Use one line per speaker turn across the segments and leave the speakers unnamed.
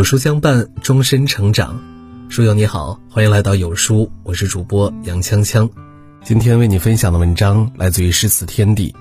有书相伴，终身成长。书友你好，欢迎来到有书，我是主播杨锵锵。今天为你分享的文章来自于诗词天地。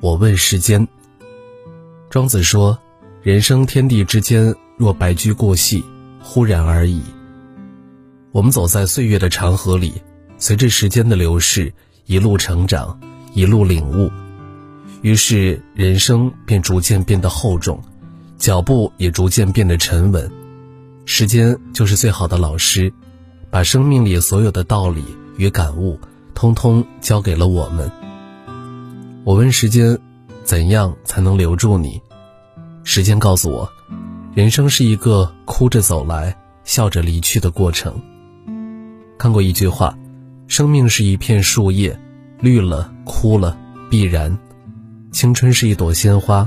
我问世间。庄子说：“人生天地之间，若白驹过隙，忽然而已。”我们走在岁月的长河里，随着时间的流逝，一路成长，一路领悟，于是人生便逐渐变得厚重。脚步也逐渐变得沉稳，时间就是最好的老师，把生命里所有的道理与感悟，通通交给了我们。我问时间，怎样才能留住你？时间告诉我，人生是一个哭着走来，笑着离去的过程。看过一句话，生命是一片树叶，绿了枯了必然；青春是一朵鲜花，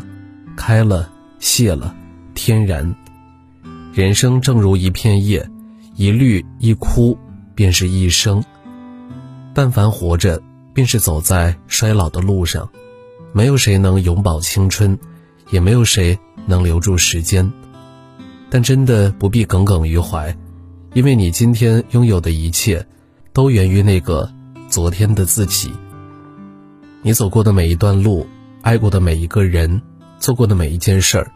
开了。谢了，天然。人生正如一片叶，一绿一枯，便是一生。但凡活着，便是走在衰老的路上。没有谁能永葆青春，也没有谁能留住时间。但真的不必耿耿于怀，因为你今天拥有的一切，都源于那个昨天的自己。你走过的每一段路，爱过的每一个人。做过的每一件事儿，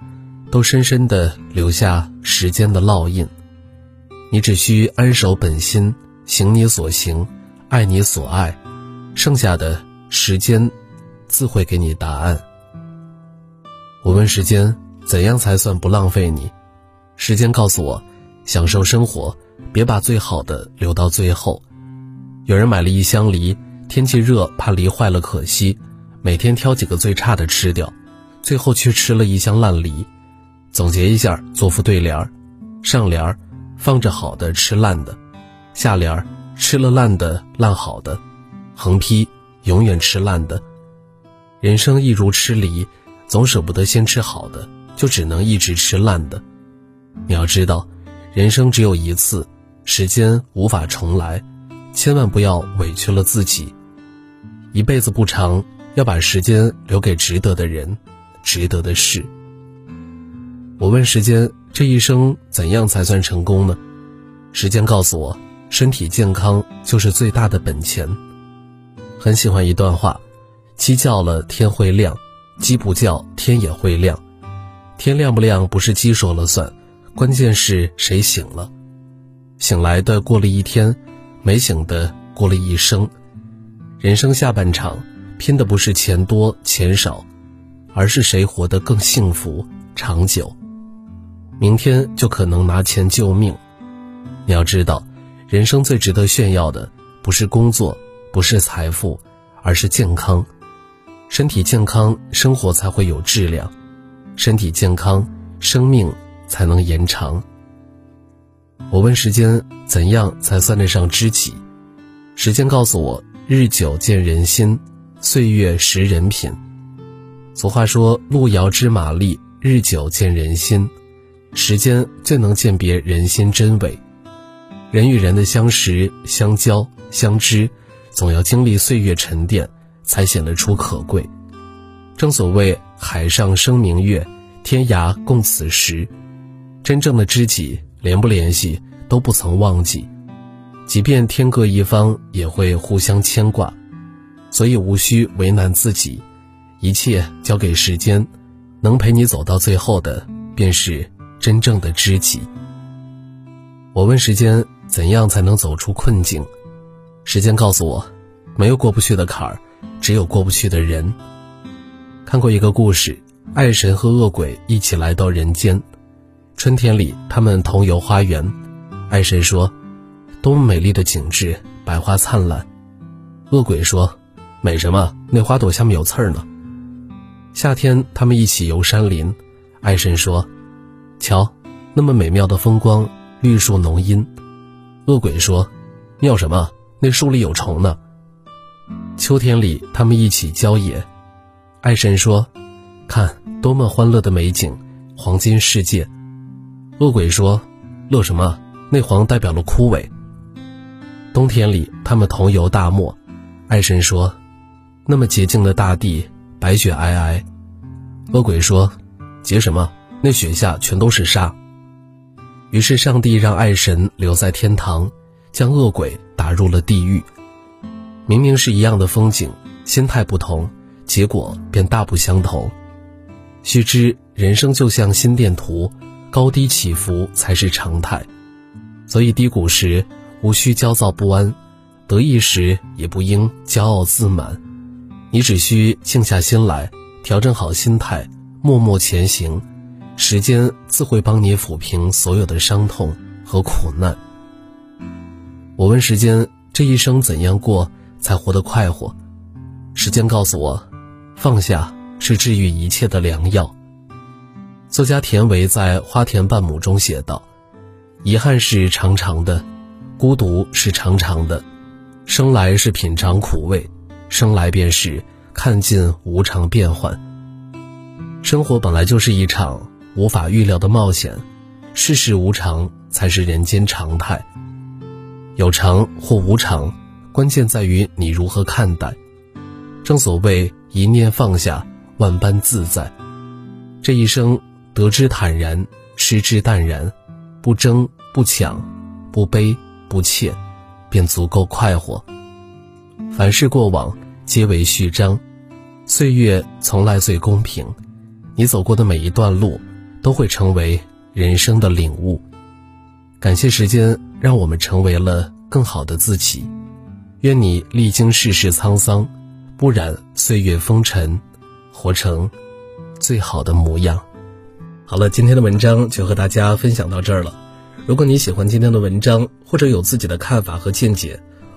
都深深的留下时间的烙印。你只需安守本心，行你所行，爱你所爱，剩下的时间自会给你答案。我问时间，怎样才算不浪费你？时间告诉我，享受生活，别把最好的留到最后。有人买了一箱梨，天气热，怕梨坏了可惜，每天挑几个最差的吃掉。最后却吃了一箱烂梨。总结一下，做副对联儿：上联儿放着好的吃烂的，下联儿吃了烂的烂好的，横批永远吃烂的。人生亦如吃梨，总舍不得先吃好的，就只能一直吃烂的。你要知道，人生只有一次，时间无法重来，千万不要委屈了自己。一辈子不长，要把时间留给值得的人。值得的事。我问时间：这一生怎样才算成功呢？时间告诉我：身体健康就是最大的本钱。很喜欢一段话：鸡叫了天会亮，鸡不叫天也会亮。天亮不亮不是鸡说了算，关键是谁醒了。醒来的过了一天，没醒的过了一生。人生下半场，拼的不是钱多钱少。而是谁活得更幸福长久？明天就可能拿钱救命。你要知道，人生最值得炫耀的不是工作，不是财富，而是健康。身体健康，生活才会有质量；身体健康，生命才能延长。我问时间，怎样才算得上知己？时间告诉我：日久见人心，岁月识人品。俗话说：“路遥知马力，日久见人心。”时间最能鉴别人心真伪。人与人的相识、相交、相知，总要经历岁月沉淀，才显得出可贵。正所谓“海上生明月，天涯共此时”。真正的知己，联不联系都不曾忘记，即便天各一方，也会互相牵挂。所以无需为难自己。一切交给时间，能陪你走到最后的，便是真正的知己。我问时间，怎样才能走出困境？时间告诉我，没有过不去的坎儿，只有过不去的人。看过一个故事，爱神和恶鬼一起来到人间。春天里，他们同游花园。爱神说：“多么美丽的景致，百花灿烂。”恶鬼说：“美什么？那花朵下面有刺儿呢。”夏天，他们一起游山林。爱神说：“瞧，那么美妙的风光，绿树浓荫。”恶鬼说：“妙什么？那树里有虫呢。”秋天里，他们一起郊野。爱神说：“看，多么欢乐的美景，黄金世界。”恶鬼说：“乐什么？那黄代表了枯萎。”冬天里，他们同游大漠。爱神说：“那么洁净的大地。”白雪皑皑，恶鬼说：“结什么？那雪下全都是沙。”于是上帝让爱神留在天堂，将恶鬼打入了地狱。明明是一样的风景，心态不同，结果便大不相同。须知人生就像心电图，高低起伏才是常态。所以低谷时无需焦躁不安，得意时也不应骄傲自满。你只需静下心来，调整好心态，默默前行。时间自会帮你抚平所有的伤痛和苦难。我问时间，这一生怎样过才活得快活？时间告诉我，放下是治愈一切的良药。作家田维在《花田半亩》中写道：“遗憾是长长的，孤独是长长的，生来是品尝苦味，生来便是看尽无常变幻。生活本来就是一场。”无法预料的冒险，世事无常才是人间常态。有常或无常，关键在于你如何看待。正所谓一念放下，万般自在。这一生得之坦然，失之淡然，不争不抢，不悲不怯，便足够快活。凡事过往皆为序章，岁月从来最公平。你走过的每一段路。都会成为人生的领悟。感谢时间，让我们成为了更好的自己。愿你历经世事沧桑，不染岁月风尘，活成最好的模样。好了，今天的文章就和大家分享到这儿了。如果你喜欢今天的文章，或者有自己的看法和见解，